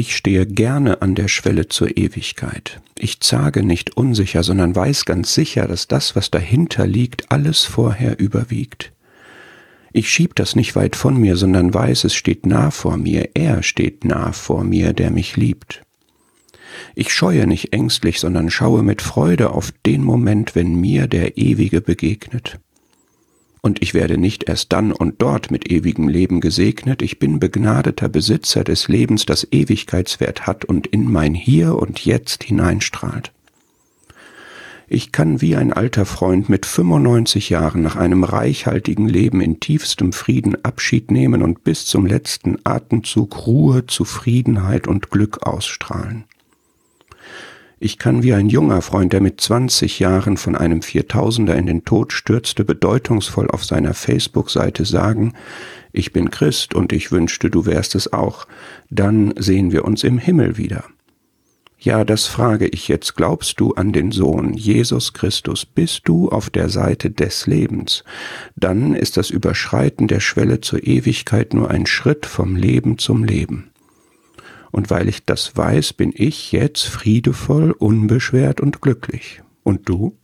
Ich stehe gerne an der Schwelle zur Ewigkeit. Ich zage nicht unsicher, sondern weiß ganz sicher, dass das, was dahinter liegt, alles vorher überwiegt. Ich schieb das nicht weit von mir, sondern weiß, es steht nah vor mir, er steht nah vor mir, der mich liebt. Ich scheue nicht ängstlich, sondern schaue mit Freude auf den Moment, wenn mir der Ewige begegnet und ich werde nicht erst dann und dort mit ewigem Leben gesegnet, ich bin begnadeter Besitzer des Lebens, das Ewigkeitswert hat und in mein Hier und Jetzt hineinstrahlt. Ich kann wie ein alter Freund mit 95 Jahren nach einem reichhaltigen Leben in tiefstem Frieden Abschied nehmen und bis zum letzten Atemzug Ruhe, Zufriedenheit und Glück ausstrahlen. Ich kann wie ein junger Freund, der mit 20 Jahren von einem Viertausender in den Tod stürzte, bedeutungsvoll auf seiner Facebook-Seite sagen, ich bin Christ und ich wünschte, du wärst es auch, dann sehen wir uns im Himmel wieder. Ja, das frage ich jetzt, glaubst du an den Sohn Jesus Christus, bist du auf der Seite des Lebens, dann ist das Überschreiten der Schwelle zur Ewigkeit nur ein Schritt vom Leben zum Leben. Und weil ich das weiß, bin ich jetzt friedevoll, unbeschwert und glücklich. Und du?